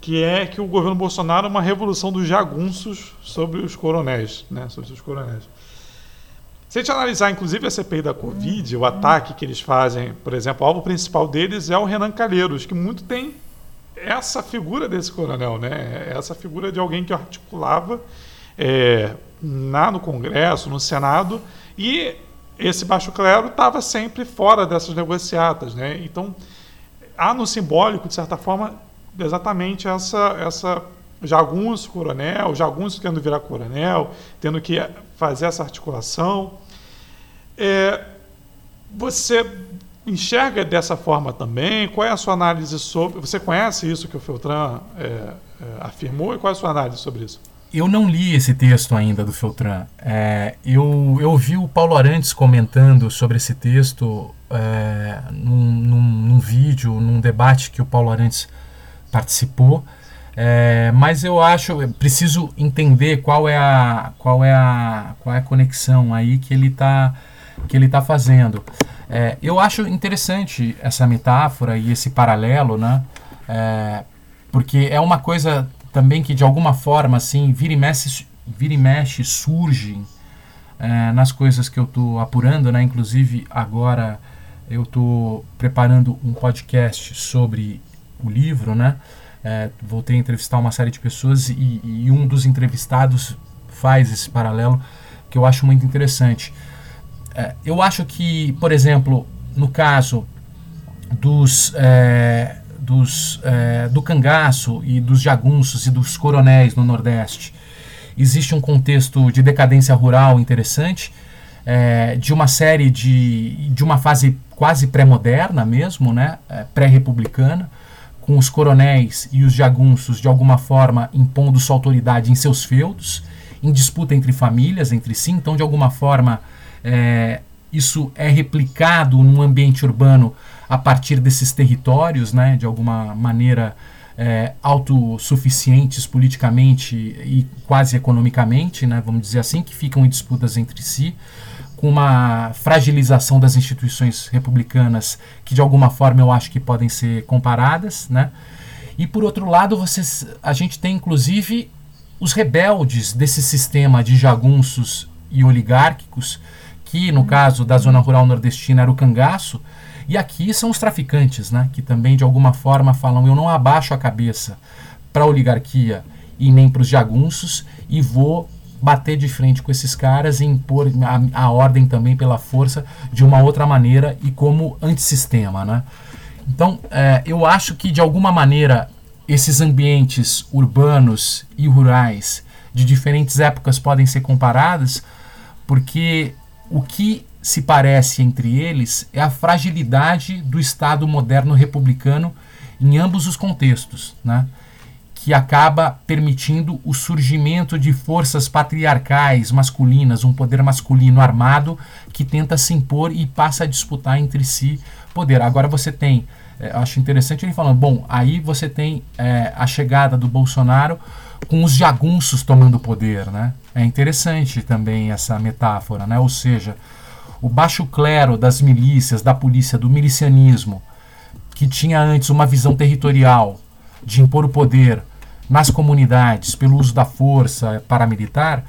Que é que o governo Bolsonaro é uma revolução dos jagunços sobre os coronéis, né? Sobre os coronéis. Se a gente analisar, inclusive, a CPI da Covid, o ataque que eles fazem, por exemplo, o alvo principal deles é o Renan Calheiros, que muito tem essa figura desse coronel, né? Essa figura de alguém que articulava é, na, no Congresso, no Senado, e esse baixo clero estava sempre fora dessas negociatas, né? Então há no simbólico, de certa forma, exatamente essa essa jagunço coronel, jagunço querendo virar coronel, tendo que fazer essa articulação. É, você enxerga dessa forma também? Qual é a sua análise sobre. Você conhece isso que o Feltran é, é, afirmou e qual é a sua análise sobre isso? Eu não li esse texto ainda do Feltran. É, eu, eu vi o Paulo Arantes comentando sobre esse texto é, num, num, num, vídeo, num debate que o Paulo Arantes participou. É, mas eu acho, eu preciso entender qual é a, qual é a, qual é a conexão aí que ele está que ele tá fazendo. É, eu acho interessante essa metáfora e esse paralelo, né? É, porque é uma coisa também que de alguma forma assim vira e mexe, vira e mexe surge é, nas coisas que eu estou apurando, né? Inclusive agora eu estou preparando um podcast sobre o livro, né? É, voltei a entrevistar uma série de pessoas e, e um dos entrevistados faz esse paralelo que eu acho muito interessante. É, eu acho que, por exemplo, no caso dos, é, dos é, do cangaço e dos jagunços e dos coronéis no Nordeste, existe um contexto de decadência rural interessante, é, de uma série de, de uma fase quase pré-moderna mesmo, né, é, pré-republicana, com os coronéis e os jagunços de alguma forma impondo sua autoridade em seus feudos, em disputa entre famílias, entre si, então de alguma forma é, isso é replicado num ambiente urbano a partir desses territórios, né, de alguma maneira é, autossuficientes politicamente e quase economicamente, né, vamos dizer assim, que ficam em disputas entre si, com uma fragilização das instituições republicanas que de alguma forma eu acho que podem ser comparadas, né? E por outro lado, vocês, a gente tem inclusive os rebeldes desse sistema de jagunços e oligárquicos aqui, no caso da zona rural nordestina, era o cangaço, e aqui são os traficantes, né, que também de alguma forma falam: eu não abaixo a cabeça para a oligarquia e nem para os jagunços e vou bater de frente com esses caras e impor a, a, ordem também pela força de uma outra maneira e como antissistema. Né? Então, é, eu acho que de alguma maneira esses ambientes urbanos e rurais de diferentes épocas podem ser comparados, porque o que se parece entre eles é a fragilidade do Estado moderno republicano em ambos os contextos, né? que acaba permitindo o surgimento de forças patriarcais masculinas, um poder masculino armado que tenta se impor e passa a disputar entre si poder. Agora você tem, é, acho interessante ele falando, bom, aí você tem é, a chegada do Bolsonaro com os jagunços tomando poder, né? É interessante também essa metáfora, né? Ou seja, o baixo clero das milícias, da polícia, do milicianismo, que tinha antes uma visão territorial de impor o poder nas comunidades pelo uso da força paramilitar,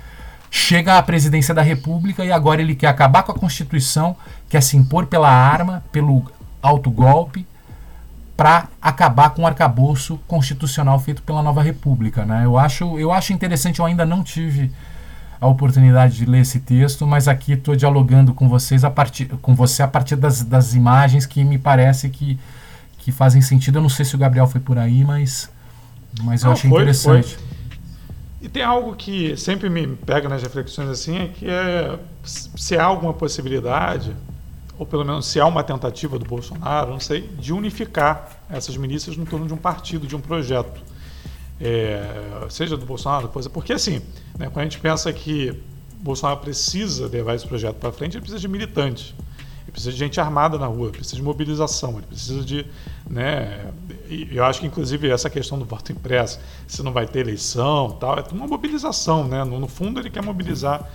chega à presidência da República e agora ele quer acabar com a Constituição, quer se impor pela arma, pelo autogolpe, para acabar com o arcabouço constitucional feito pela nova república. Né? Eu, acho, eu acho interessante, eu ainda não tive a oportunidade de ler esse texto, mas aqui estou dialogando com vocês a partir, com você a partir das, das imagens que me parece que, que fazem sentido. Eu não sei se o Gabriel foi por aí, mas, mas eu achei foi, interessante. Foi. E tem algo que sempre me pega nas reflexões assim, é que é, se há alguma possibilidade ou pelo menos se há uma tentativa do Bolsonaro, não sei, de unificar essas milícias no torno de um partido, de um projeto. É, seja do Bolsonaro, depois, porque assim, né, quando a gente pensa que Bolsonaro precisa levar esse projeto para frente, ele precisa de militantes, ele precisa de gente armada na rua, ele precisa de mobilização, ele precisa de, né, eu acho que inclusive essa questão do voto impresso, se não vai ter eleição, tal, é uma mobilização, né? No, no fundo ele quer mobilizar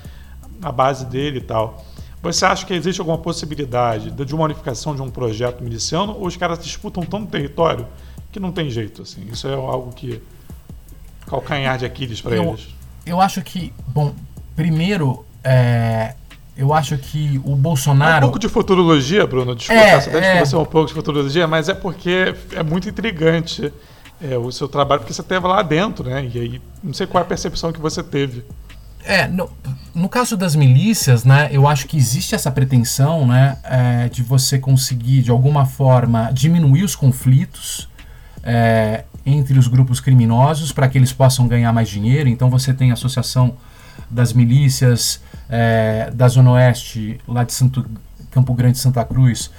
a base dele e tal. Você acha que existe alguma possibilidade de uma unificação de um projeto miliciano ou os caras disputam tanto território que não tem jeito? Assim? Isso é algo que. calcanhar de Aquiles para eles. Eu acho que, bom, primeiro, é, eu acho que o Bolsonaro. Um pouco de futurologia, Bruno, desculpa, é, você até é... um pouco de futurologia, mas é porque é muito intrigante é, o seu trabalho, porque você esteve lá dentro, né? E aí, não sei qual é a percepção que você teve. É, no, no caso das milícias, né, eu acho que existe essa pretensão, né, é, de você conseguir, de alguma forma, diminuir os conflitos é, entre os grupos criminosos para que eles possam ganhar mais dinheiro. Então você tem a associação das milícias é, da Zona Oeste, lá de Santo, Campo Grande Santa Cruz,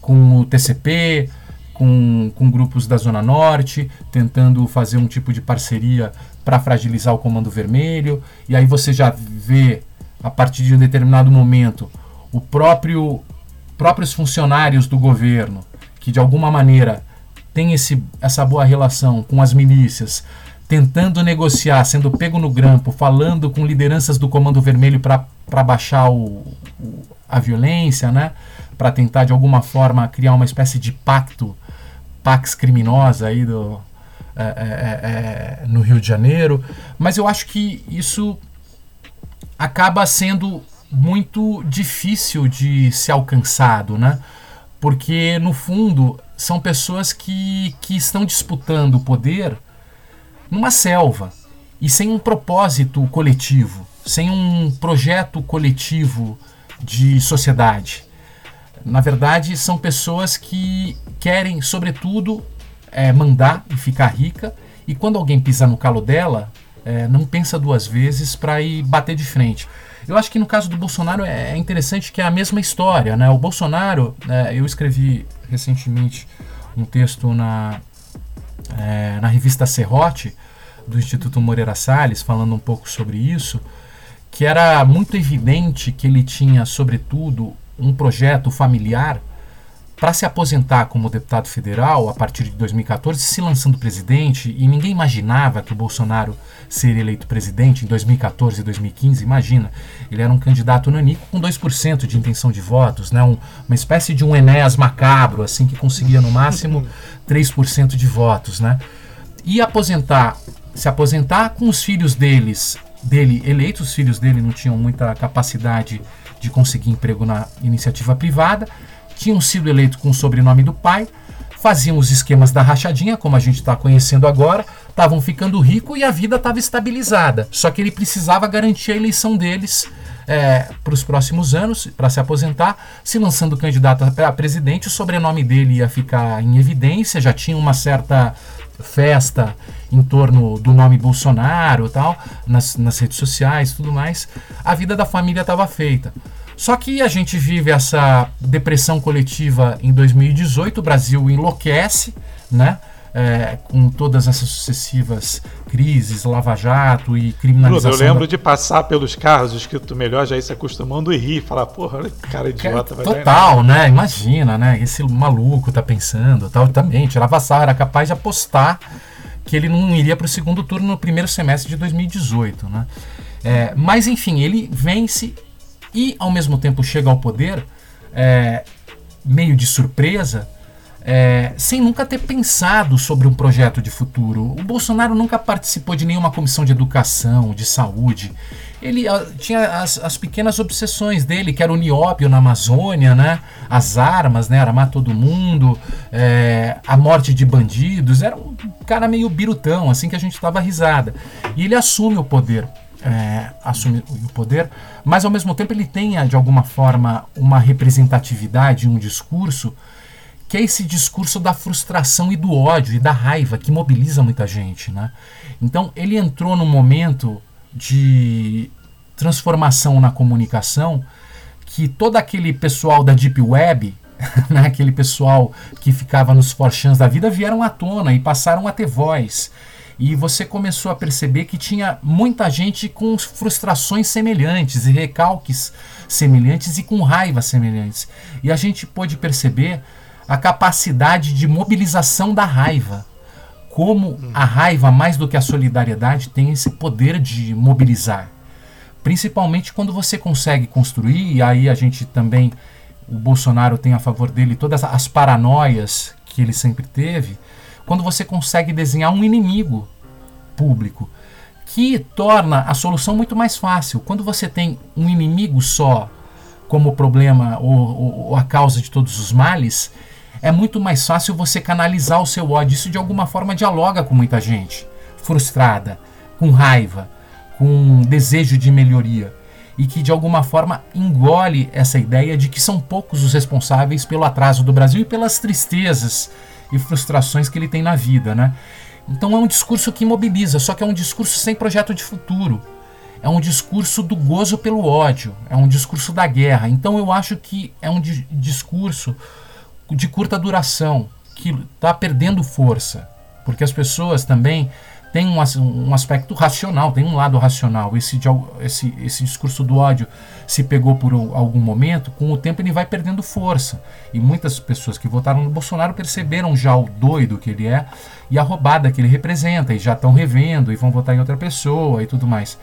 com o TCP, com, com grupos da Zona Norte, tentando fazer um tipo de parceria para fragilizar o Comando Vermelho, e aí você já vê, a partir de um determinado momento, o próprio próprios funcionários do governo, que de alguma maneira tem esse, essa boa relação com as milícias, tentando negociar, sendo pego no grampo, falando com lideranças do Comando Vermelho para baixar o, o, a violência, né? Para tentar de alguma forma criar uma espécie de pacto, pax criminosa aí do, é, é, é, é, no Rio de Janeiro, mas eu acho que isso acaba sendo muito difícil de ser alcançado, né? Porque no fundo são pessoas que, que estão disputando o poder numa selva e sem um propósito coletivo, sem um projeto coletivo de sociedade. Na verdade, são pessoas que querem, sobretudo, é, mandar e ficar rica, e quando alguém pisa no calo dela, é, não pensa duas vezes para ir bater de frente. Eu acho que no caso do Bolsonaro é, é interessante que é a mesma história. Né? O Bolsonaro, é, eu escrevi recentemente um texto na, é, na revista Serrote, do Instituto Moreira Salles, falando um pouco sobre isso, que era muito evidente que ele tinha, sobretudo, um projeto familiar para se aposentar como deputado federal a partir de 2014, se lançando presidente, e ninguém imaginava que o Bolsonaro seria eleito presidente em 2014 e 2015, imagina. Ele era um candidato nanico com 2% de intenção de votos, né? Um, uma espécie de um Enéas macabro, assim, que conseguia no máximo 3% de votos, né? E aposentar, se aposentar com os filhos deles, dele eleitos, os filhos dele não tinham muita capacidade de conseguir emprego na iniciativa privada, tinham sido eleitos com o sobrenome do pai, faziam os esquemas da rachadinha, como a gente está conhecendo agora, estavam ficando rico e a vida estava estabilizada. Só que ele precisava garantir a eleição deles é, para os próximos anos, para se aposentar, se lançando candidato a presidente, o sobrenome dele ia ficar em evidência, já tinha uma certa festa em torno do nome Bolsonaro tal, nas, nas redes sociais tudo mais. A vida da família estava feita. Só que a gente vive essa depressão coletiva em 2018, o Brasil enlouquece, né? É, com todas essas sucessivas crises, lava-jato e criminalização. Bruno, eu lembro da... de passar pelos carros escrito melhor já ir se acostumando e rir, falar, porra, olha que cara idiota. Vai Total, né? Imagina, né? Esse maluco tá pensando, tal, também, tirava sarro, era capaz de apostar que ele não iria para o segundo turno no primeiro semestre de 2018, né? É, mas enfim, ele vence e ao mesmo tempo chega ao poder é, meio de surpresa, é, sem nunca ter pensado sobre um projeto de futuro. O Bolsonaro nunca participou de nenhuma comissão de educação, de saúde. Ele a, tinha as, as, pequenas obsessões dele, que era o nióbio na Amazônia, né? as armas, né? armar todo mundo, é, a morte de bandidos. Era um cara meio birutão, assim que a gente estava risada. E ele assume o poder é, assume o poder, mas ao mesmo tempo ele tenha de alguma forma uma representatividade, um discurso que é esse discurso da frustração e do ódio e da raiva que mobiliza muita gente, né? Então ele entrou num momento de transformação na comunicação que todo aquele pessoal da Deep Web, né, aquele pessoal que ficava nos forchans da vida, vieram à tona e passaram a ter voz. E você começou a perceber que tinha muita gente com frustrações semelhantes e recalques semelhantes e com raiva semelhantes. E a gente pôde perceber a capacidade de mobilização da raiva. Como a raiva, mais do que a solidariedade, tem esse poder de mobilizar. Principalmente quando você consegue construir, e aí a gente também, o Bolsonaro tem a favor dele todas as paranoias que ele sempre teve, quando você consegue desenhar um inimigo público que torna a solução muito mais fácil. Quando você tem um inimigo só como problema ou, ou, ou, a causa de todos os males, é muito mais fácil você canalizar o seu ódio. Isso de alguma forma dialoga com muita gente frustrada, com raiva, com desejo de melhoria e que de alguma forma engole essa ideia de que são poucos os responsáveis pelo atraso do Brasil e pelas tristezas e frustrações que ele tem na vida, né? Então é um discurso que mobiliza, só que é um discurso sem projeto de futuro. É um discurso do gozo pelo ódio, é um discurso da guerra. Então eu acho que é um di discurso de curta duração, que está perdendo força, porque as pessoas também tem um, um aspecto racional, tem um lado racional. Esse, esse, esse discurso do ódio se pegou por algum momento, com o tempo ele vai perdendo força. E muitas pessoas que votaram no Bolsonaro perceberam já o doido que ele é e a roubada que ele representa, e já estão revendo e vão votar em outra pessoa e tudo mais.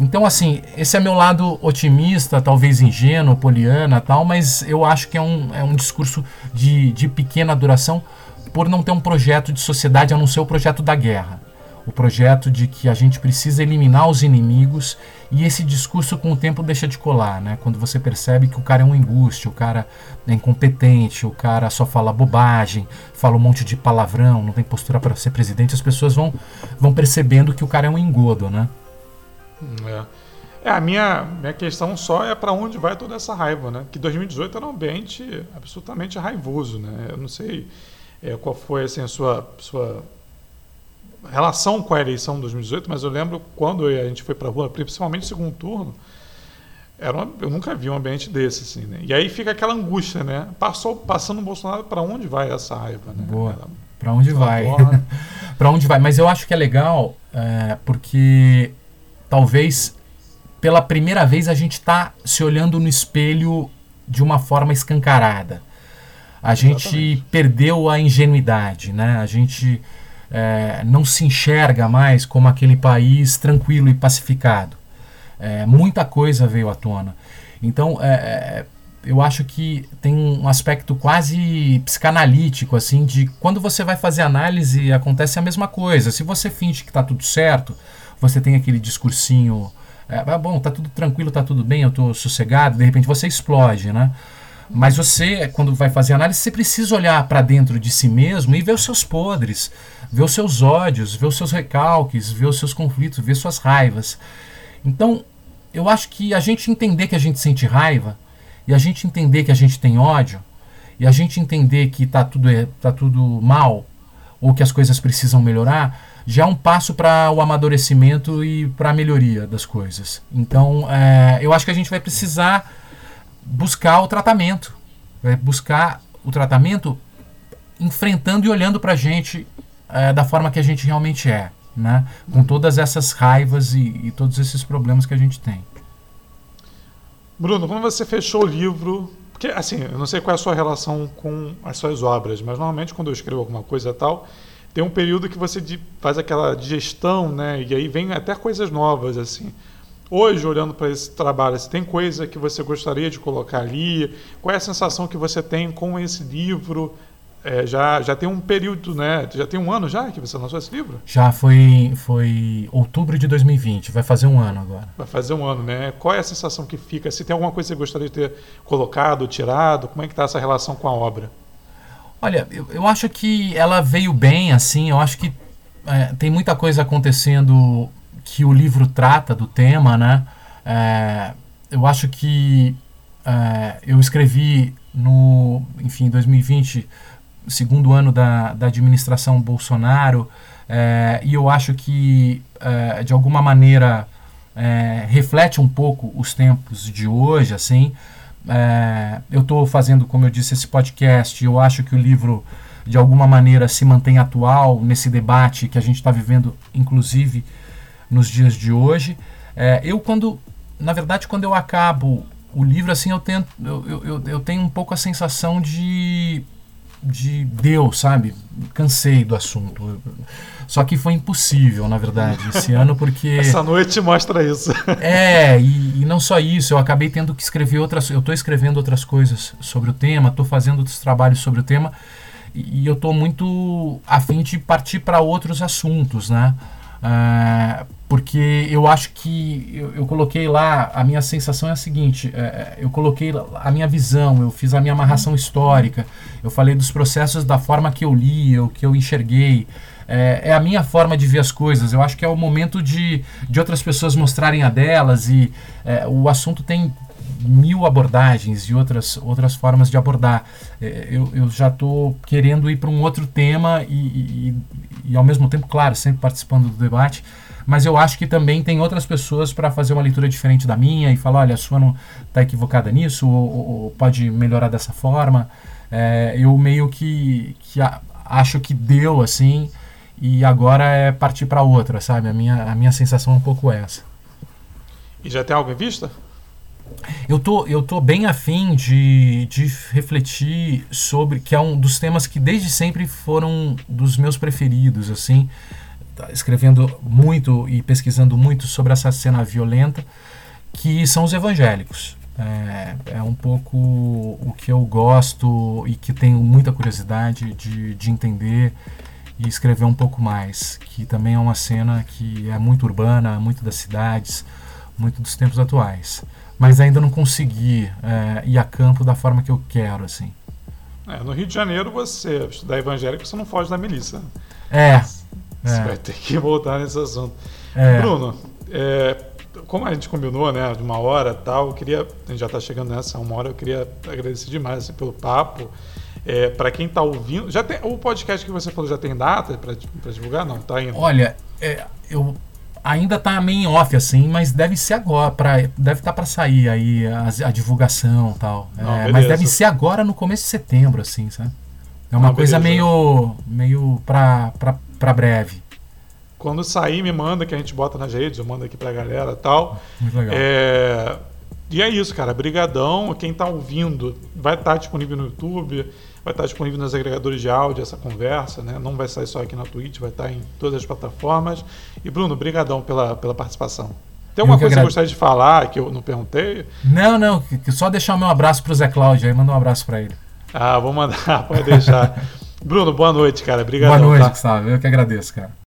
Então, assim, esse é meu lado otimista, talvez ingênuo, poliana tal, mas eu acho que é um, é um discurso de, de pequena duração por não ter um projeto de sociedade a não ser o projeto da guerra o projeto de que a gente precisa eliminar os inimigos e esse discurso com o tempo deixa de colar, né? Quando você percebe que o cara é um embuste, o cara é incompetente, o cara só fala bobagem, fala um monte de palavrão, não tem postura para ser presidente, as pessoas vão, vão percebendo que o cara é um engodo, né? É. É, a minha, minha questão só é para onde vai toda essa raiva, né? Que 2018 era um ambiente absolutamente raivoso, né? Eu não sei é, qual foi assim, a sua, sua relação com a eleição de 2018, mas eu lembro quando a gente foi para a rua, principalmente no segundo turno, era uma, eu nunca vi um ambiente desse assim, né? E aí fica aquela angústia, né? Passou passando o Bolsonaro para onde vai essa raiva, né? Boa. Para onde vai? para onde vai? Mas eu acho que é legal é, porque talvez pela primeira vez a gente está se olhando no espelho de uma forma escancarada. A Exatamente. gente perdeu a ingenuidade, né? A gente é, não se enxerga mais como aquele país tranquilo e pacificado. É, muita coisa veio à tona. Então, é, é, eu acho que tem um aspecto quase psicanalítico, assim, de quando você vai fazer análise, acontece a mesma coisa. Se você finge que está tudo certo, você tem aquele discursinho, é, ah, bom, tá tudo tranquilo, tá tudo bem, eu estou sossegado, de repente você explode, né? Mas você, quando vai fazer análise, você precisa olhar para dentro de si mesmo e ver os seus podres, ver os seus ódios, ver os seus recalques, ver os seus conflitos, ver suas raivas. Então, eu acho que a gente entender que a gente sente raiva, e a gente entender que a gente tem ódio, e a gente entender que está tudo, tá tudo mal, ou que as coisas precisam melhorar, já é um passo para o amadurecimento e para a melhoria das coisas. Então, é, eu acho que a gente vai precisar buscar o tratamento. É buscar o tratamento enfrentando e olhando para a gente é, da forma que a gente realmente é, né? com todas essas raivas e, e, todos esses problemas que a gente tem. Bruno, quando você fechou o livro, porque assim, eu não sei qual é a sua relação com as suas obras, mas normalmente quando eu escrevo alguma coisa tal, tem um período que você faz aquela digestão, né? E aí vem até coisas novas assim. Hoje, olhando para esse trabalho, se tem coisa que você gostaria de colocar ali? Qual é a sensação que você tem com esse livro? É, já, já tem um período, né? Já tem um ano já que você lançou esse livro? Já foi, foi outubro de 2020, vai fazer um ano agora. Vai fazer um ano, né? Qual é a sensação que fica? Se tem alguma coisa que você gostaria de ter colocado, tirado, como é que está essa relação com a obra? Olha, eu, eu acho que ela veio bem, assim, eu acho que é, tem muita coisa acontecendo que o livro trata do tema, né? É, eu acho que é, eu escrevi no, enfim, 2020, segundo ano da, da administração Bolsonaro, é, e eu acho que é, de alguma maneira é, reflete um pouco os tempos de hoje, assim. Eu estou fazendo, como eu disse, esse podcast. Eu acho que o livro, de alguma maneira, se mantém atual nesse debate que a gente está vivendo, inclusive nos dias de hoje. Eu, quando, na verdade, quando eu acabo o livro, assim, eu, tento, eu, eu, eu tenho um pouco a sensação de de Deus, sabe? Cansei do assunto. Só que foi impossível, na verdade, esse ano, porque. Essa noite mostra isso. é, e, e, não só isso, eu acabei tendo que escrever outras. Eu estou escrevendo outras coisas sobre o tema, estou fazendo outros trabalhos sobre o tema, e, e eu estou muito afim de partir para outros assuntos, né? Uh, porque eu acho que eu, eu, coloquei lá, a minha sensação é a seguinte: é, eu coloquei a minha visão, eu fiz a minha amarração histórica, eu falei dos processos da forma que eu li, o que eu enxerguei. É, é, a minha forma de ver as coisas. Eu acho que é o momento de, de outras pessoas mostrarem a delas e é, o assunto tem mil abordagens e outras, outras formas de abordar. É, eu, eu já estou querendo ir para um outro tema e, e, e, ao mesmo tempo, claro, sempre participando do debate mas eu acho que também tem outras pessoas para fazer uma leitura diferente da minha e falar, olha, a sua não está equivocada nisso, ou, ou, ou, pode melhorar dessa forma. É, eu meio que, que a, acho que deu assim, e agora é partir para outra, sabe? A minha, a minha sensação é um pouco essa. E já tem algo em vista? Eu tô, eu tô bem afim de, de refletir sobre, que é um dos temas que desde sempre foram dos meus preferidos, assim, escrevendo muito e pesquisando muito sobre essa cena violenta, que são os evangélicos. É, é, um pouco o que eu gosto e que tenho muita curiosidade de, de entender e escrever um pouco mais, que também é uma cena que é muito urbana, muito das cidades, muito dos tempos atuais. Mas ainda não consegui é, ir a campo da forma que eu quero, assim. É, no Rio de Janeiro, você estudar evangélico, você não foge da milícia. É, você é. vai ter que voltar nesse assunto. É. Bruno, é, como a gente combinou, né, de uma hora tal, eu queria, a gente já está chegando nessa uma hora, eu queria agradecer demais assim, pelo papo. É, para quem está ouvindo, já tem o podcast que você falou já tem data para divulgar? Não, tá indo. Olha, é, eu ainda tá meio em off assim, mas deve ser agora, pra, deve estar tá para sair aí a, a divulgação tal. Não, é, mas deve ser agora no começo de setembro, assim, sabe? É uma Não, coisa meio meio para para breve. Quando sair, me manda que a gente bota nas redes, eu mando aqui pra galera tal. Muito legal. É... E é isso, cara. Brigadão. Quem tá ouvindo vai estar tá disponível no YouTube, vai estar disponível nos agregadores de áudio essa conversa, né? Não vai sair só aqui na Twitch, vai estar em todas as plataformas. E Bruno, brigadão pela, pela participação. Tem alguma coisa que você gostaria de falar que eu não perguntei? Não, não. Só deixar o meu abraço pro Zé Cláudio aí, manda um abraço para ele. Ah, vou mandar, pode deixar. Bruno, boa noite, cara. Obrigado. Boa noite, tá? Gustavo. Eu que agradeço, cara.